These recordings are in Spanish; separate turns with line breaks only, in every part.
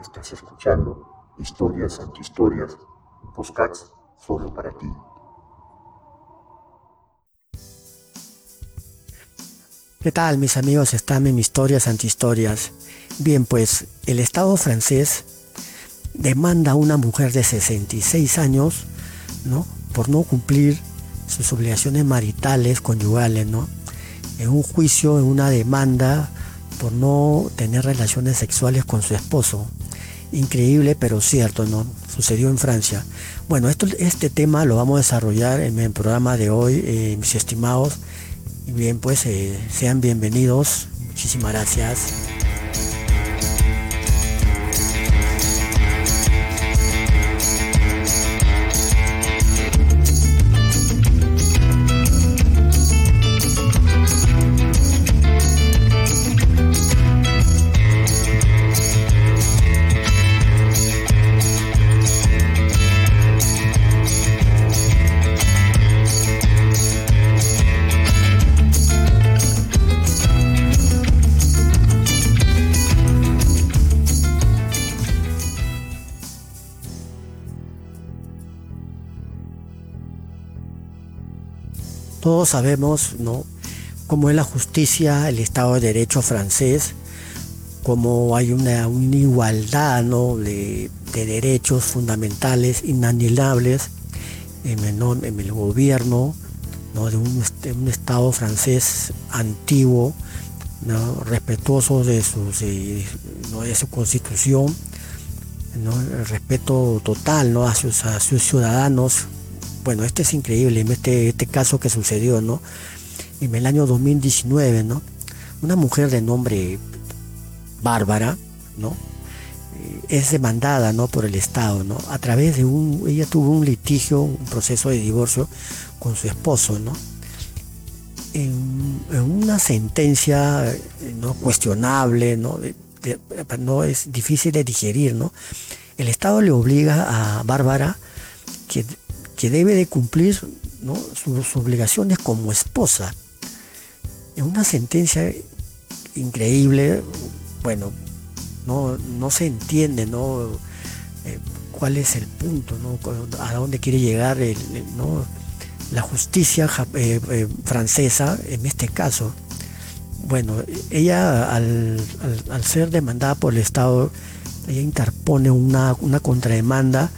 Estás escuchando Historias Antihistorias, Postcats solo para ti.
¿Qué tal mis amigos? Están en Historias Antihistorias. Bien, pues el Estado francés demanda a una mujer de 66 años, ¿no? Por no cumplir sus obligaciones maritales, conyugales, ¿no? En un juicio, en una demanda por no tener relaciones sexuales con su esposo. Increíble, pero cierto, ¿no? Sucedió en Francia. Bueno, esto, este tema lo vamos a desarrollar en el programa de hoy, eh, mis estimados. Bien, pues eh, sean bienvenidos. Muchísimas gracias. Todos sabemos, ¿no? Cómo es la justicia, el Estado de Derecho francés, cómo hay una, igualdad, ¿no? de, derechos fundamentales inalienables en el, gobierno, ¿no? de, un, Estado francés antiguo, ¿no? respetuoso de, ¿no? de su constitución, ¿no? el respeto total ¿no? a sus ciudadanos bueno, este es increíble, este, este caso que sucedió, ¿no? En el año 2019, ¿no? Una mujer de nombre Bárbara, ¿no? Eh, es demandada, ¿no? Por el Estado, ¿no? A través de un, ella tuvo un litigio, un proceso de divorcio con su esposo, ¿no? En, una sentencia eh, no cuestionable, ¿no? no es difícil de digerir, ¿no? El Estado le obliga a Bárbara que que debe de cumplir sus, obligaciones como esposa. En una sentencia increíble, bueno, no, no se entiende ¿no? Eh, cuál es el punto, a dónde quiere llegar la justicia eh, eh, francesa en este caso. Bueno, ella al, ser demandada por el Estado, ella interpone una, una contrademanda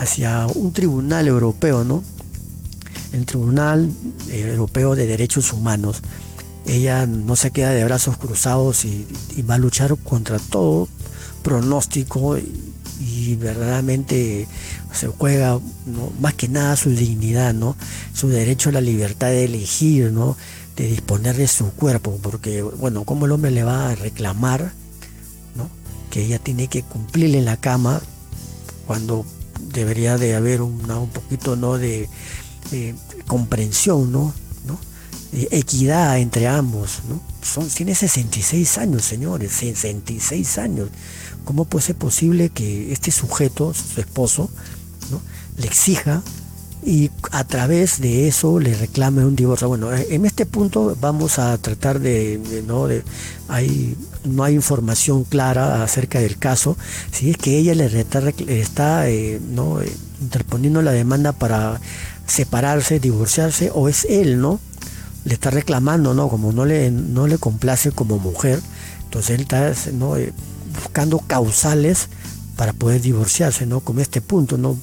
hacia un tribunal europeo, ¿no? El Tribunal eh, Europeo de Derechos Humanos. Ella no se queda de brazos cruzados y, va a luchar contra todo pronóstico y, verdaderamente se juega más que nada su dignidad, ¿no? Su derecho a la libertad de elegir, ¿no? De disponer de su cuerpo, porque, bueno, ¿cómo el hombre le va a reclamar, ¿no? Que ella tiene que cumplirle en la cama cuando debería de haber una, un poquito ¿no? de, comprensión, ¿no? ¿no? equidad entre ambos. ¿no? Son, tiene 66 años, señores, 66 años. ¿Cómo puede ser posible que este sujeto, su esposo, ¿no? le exija y a través de eso le reclame un divorcio. Bueno, eh, en este punto vamos a tratar de, no de hay no hay información clara acerca del caso, si es que ella le está, eh, no eh, interponiendo la demanda para separarse, divorciarse o es él, ¿no? Le está reclamando, ¿no? Como no le no le complace como mujer, entonces él está ¿no? buscando causales para poder divorciarse, ¿no? Como este punto, ¿no?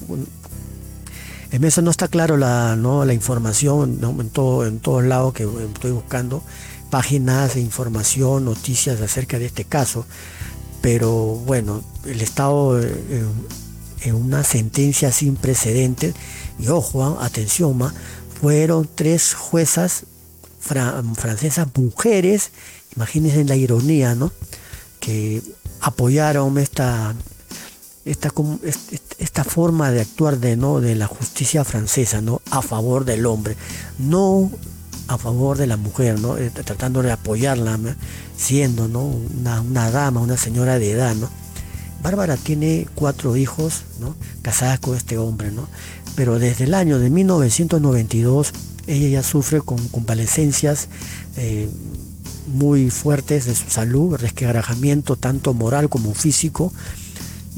En eso no está claro la, ¿no? la información en, todo, en todos lados que estoy buscando, páginas de información, noticias acerca de este caso. Pero bueno, el Estado eh, en una sentencia sin precedentes, y ojo, ah, atención, fueron tres juezas francesas mujeres, imagínense la ironía, ¿no? Que apoyaron esta, esta, esta forma de actuar de, ¿no? de la justicia francesa ¿no? a favor del hombre, no a favor de la mujer, ¿no? Eh, tratando de apoyarla, siendo ¿no? una, dama, una señora de edad. ¿no? Bárbara tiene cuatro hijos ¿no? casadas con este hombre, ¿no? pero desde el año de 1992 ella ya sufre con convalecencias eh, muy fuertes de su salud, resquebrajamiento tanto moral como físico,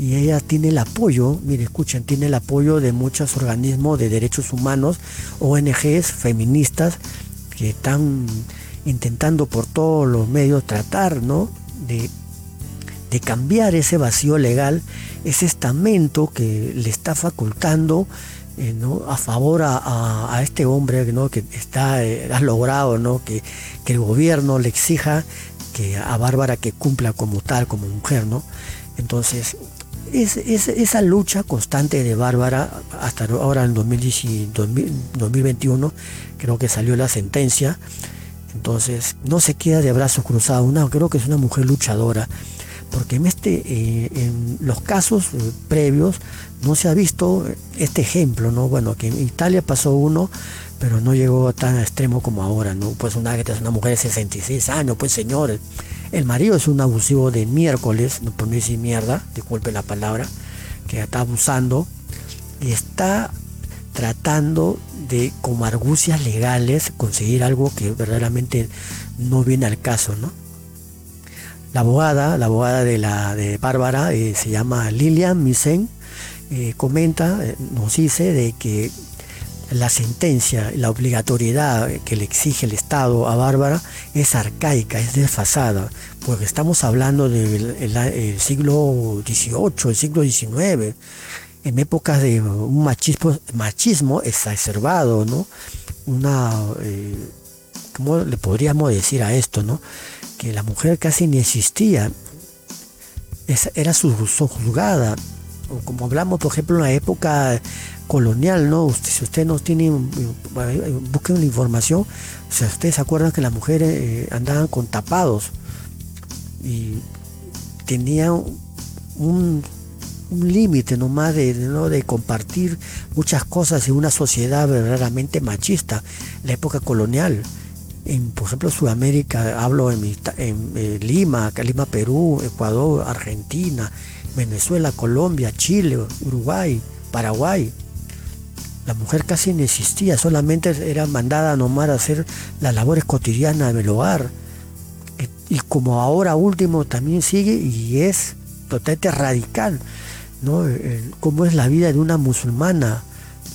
y ella tiene el apoyo, mire, escuchen, tiene el apoyo de muchos organismos de derechos humanos, ONGs, feministas, que están intentando por todos los medios tratar, ¿no? De, cambiar ese vacío legal, ese estamento que le está facultando eh, ¿no? a favor a, este hombre ¿no? que está, eh, ha logrado ¿no? que, que, el gobierno le exija que a Bárbara que cumpla como tal, como mujer. ¿no? Entonces, es, esa lucha constante de Bárbara, hasta ahora en 2021, creo que salió la sentencia, entonces no se queda de brazos cruzados, no, creo que es una mujer luchadora, porque en, este, eh, en los casos eh, previos no se ha visto este ejemplo, ¿no? Bueno, que en Italia pasó uno, pero no llegó tan extremo como ahora, ¿no? Pues una, una mujer de 66 años, pues señores. El marido es un abusivo de miércoles, no por no decir mierda, disculpe la palabra, que está abusando y está tratando de, como argucias legales, conseguir algo que verdaderamente no viene al caso, ¿no? La abogada, la abogada de la de Bárbara, eh, se llama Lilian Misen, eh, comenta, eh, nos dice de que la sentencia, la obligatoriedad que le exige el Estado a Bárbara es arcaica, es desfasada, porque estamos hablando del siglo XVIII, el siglo XIX, en épocas de un machismo, machismo exacerbado, ¿no? Una, eh, ¿cómo le podríamos decir a esto, no? Que la mujer casi ni existía, era juzgada, como hablamos, por ejemplo, en la época colonial, ¿no? si usted no tiene, busque una información, o sea, ustedes se acuerdan que las mujeres eh, andaban con tapados y tenían un, límite nomás de, ¿no? de compartir muchas cosas en una sociedad verdaderamente machista, la época colonial. En, por ejemplo, Sudamérica, hablo en, en eh, Lima, Lima, Perú, Ecuador, Argentina, Venezuela, Colombia, Chile, Uruguay, Paraguay. La mujer casi no existía, solamente era mandada nomás a hacer las labores cotidianas del hogar. Y como ahora último también sigue y es totalmente radical, ¿no? Cómo es la vida de una musulmana,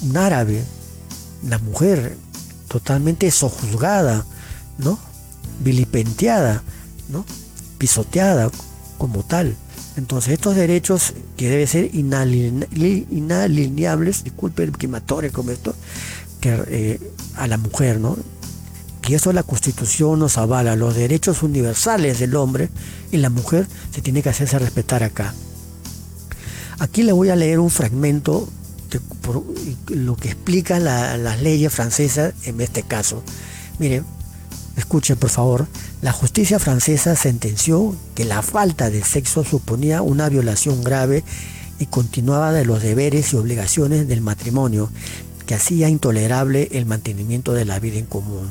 un árabe, la mujer totalmente sojuzgada, ¿no? Vilipenteada, ¿no? Pisoteada como tal. Entonces estos derechos que deben ser inalineables, disculpe el quematorio como esto, que, eh, a la mujer, ¿no? Que eso la constitución nos avala, los derechos universales del hombre y la mujer se tiene que hacerse respetar acá. Aquí le voy a leer un fragmento de lo que explica las leyes francesas en este caso. Miren, escuchen por favor. La justicia francesa sentenció que la falta de sexo suponía una violación grave y continuaba de los deberes y obligaciones del matrimonio, que hacía intolerable el mantenimiento de la vida en común.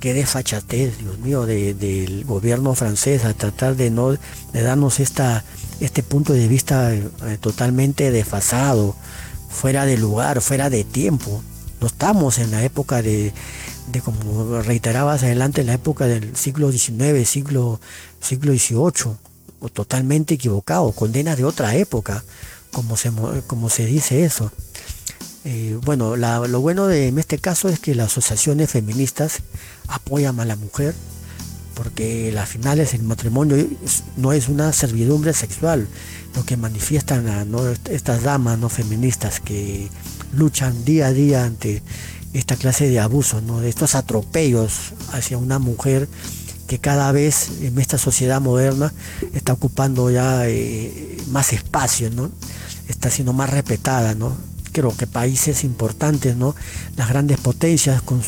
Qué desfachatez, Dios mío, del gobierno francés a tratar de no de darnos esta, este punto de vista eh, totalmente desfasado, fuera de lugar, fuera de tiempo. No estamos en la época de, de como reiterabas adelante, la época del siglo XIX, siglo, siglo XVIII, o totalmente equivocado, condena de otra época, como se, como se dice eso. Eh, bueno, lo bueno de en este caso es que las asociaciones feministas apoyan a la mujer, porque las finales el matrimonio no es una servidumbre sexual, lo que manifiestan estas damas no feministas que luchan día a día ante esta clase de abusos, ¿no? de estos atropellos hacia una mujer que cada vez en esta sociedad moderna está ocupando ya eh, más espacio, ¿no? está siendo más respetada. ¿no? Creo que países importantes, ¿no? las grandes potencias con,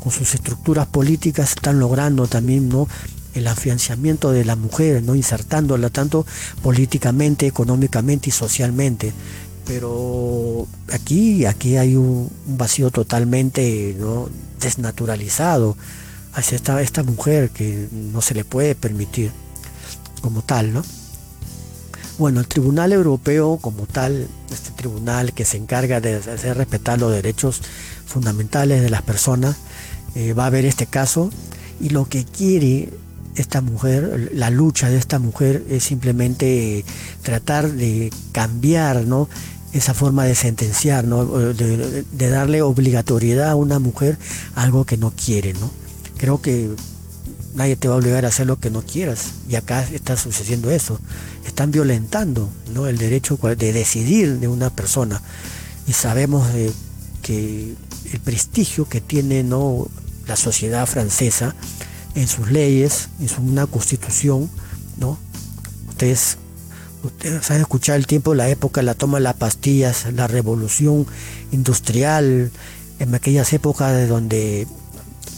con sus estructuras políticas están logrando también ¿no? el afianzamiento de la mujer, ¿no? insertándola tanto políticamente, económicamente y socialmente pero aquí, aquí hay un, vacío totalmente desnaturalizado hacia esta, esta mujer que no se le puede permitir como tal, ¿no? Bueno, el Tribunal Europeo como tal, este tribunal que se encarga de hacer respetar los derechos fundamentales de las personas, eh, va a ver este caso y lo que quiere esta mujer, la lucha de esta mujer es simplemente tratar de cambiar, ¿no? Esa forma de sentenciar, ¿no? de, darle obligatoriedad a una mujer algo que no quiere. ¿no? Creo que nadie te va a obligar a hacer lo que no quieras y acá está sucediendo eso. Están violentando ¿no? el derecho de decidir de una persona y sabemos que el prestigio que tiene ¿no? la sociedad francesa en sus leyes, en su, una constitución, ¿no? Ustedes, ustedes han escuchado el tiempo, la época, la toma de las pastillas, la revolución industrial, en aquellas épocas de donde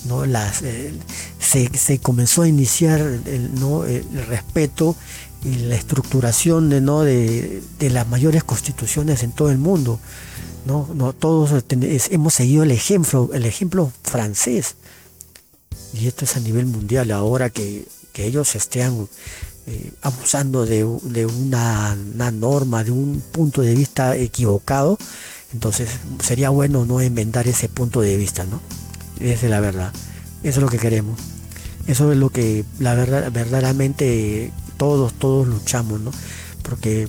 ¿no? Las, eh, se, comenzó a iniciar el, ¿no? el respeto y la estructuración de, ¿no? de, de las mayores constituciones en todo el mundo. ¿no? No, todos hemos seguido el ejemplo, el ejemplo francés. Y esto es a nivel mundial, ahora que, ellos estén eh, abusando de, una, norma, de un punto de vista equivocado, entonces sería bueno no enmendar ese punto de vista, ¿no? Esa es la verdad. Eso es lo que queremos. Eso es lo que la verdad, verdaderamente todos, todos luchamos, ¿no? Porque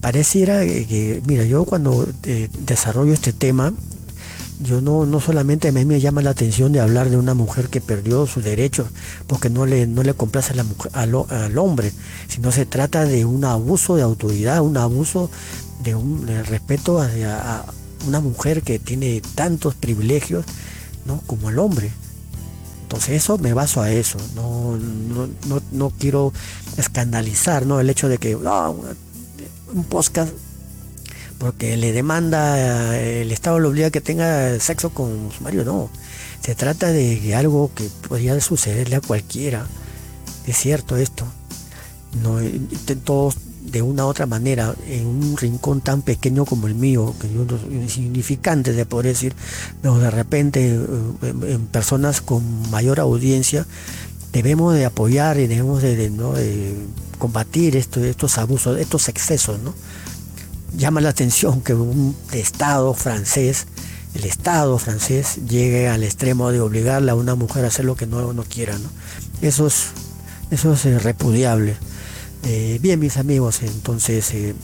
pareciera que, mira, yo cuando eh, desarrollo este tema, yo no, no solamente a mí me llama la atención de hablar de una mujer que perdió sus derechos porque no le, no le complace la mujer, al, hombre, sino se trata de un abuso de autoridad, un abuso de un respeto a una mujer que tiene tantos privilegios ¿no? como el hombre. Entonces eso me baso a eso, no, no, no, quiero escandalizar ¿no? el hecho de que un podcast porque le demanda, el Estado le obliga a que tenga sexo con su marido, no. Se trata de algo que podría sucederle a cualquiera. Es cierto esto. No, todos de una u otra manera, en un rincón tan pequeño como el mío, que es insignificante de poder decir, pero de repente eh, en, personas con mayor audiencia, debemos de apoyar y debemos de, de combatir estos abusos, estos excesos, ¿no? Llama la atención que un Estado francés, el Estado francés, llegue al extremo de obligarle a una mujer a hacer lo que no, no quiera. Eso es, eso es eh, repudiable. Eh, bien, mis amigos, entonces eh,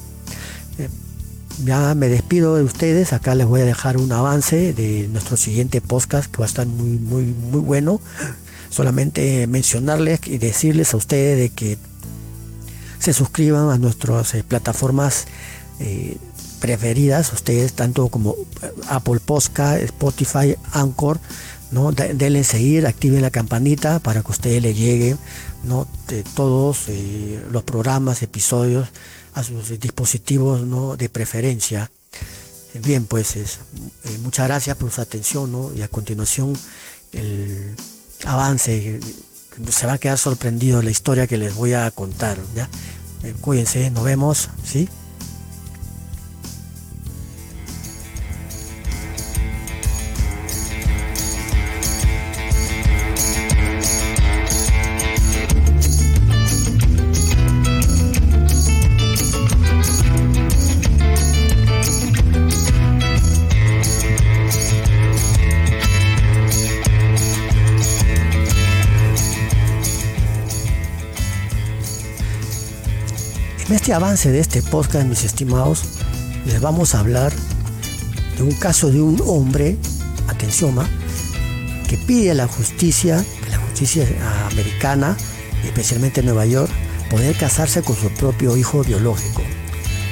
ya me despido de ustedes. Acá les voy a dejar un avance de nuestro siguiente podcast que va a estar muy, muy, muy bueno. Solamente mencionarles y decirles a ustedes de que se suscriban a nuestras plataformas eh, preferidas, ustedes tanto como eh, Apple Podcast, Spotify, Anchor, ¿no? denle seguir, activen la campanita para que ustedes les llegue ¿no? todos los programas, episodios a sus dispositivos ¿no? de preferencia. Bien, pues muchas gracias por su atención ¿no? y a continuación el avance se va a quedar sorprendido la historia que les voy a contar. ¿ya? Eh, cuídense, nos vemos, ¿sí? Este avance de este podcast, mis estimados, les vamos a hablar de un caso de un hombre, atención, que pide a la justicia, a la justicia americana, especialmente en Nueva York, poder casarse con su propio hijo biológico.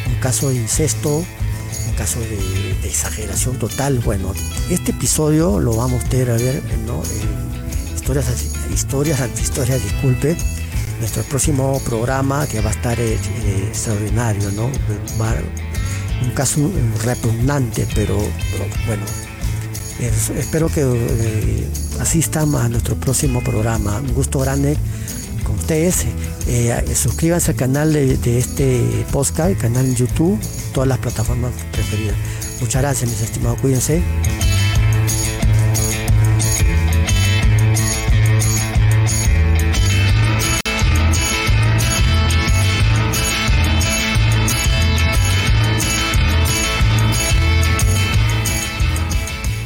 Un caso de incesto, un caso de, exageración total. Bueno, este episodio lo vamos a tener a ver, ¿no? historias, historias ante historias, disculpe nuestro próximo programa que va a estar eh, eh, extraordinario, ¿no? un caso repugnante, pero, bueno, espero que eh, asistan a nuestro próximo programa. Un gusto grande con ustedes. suscríbanse al canal de, este podcast, canal en YouTube, todas las plataformas preferidas. Muchas gracias, mis estimados. Cuídense.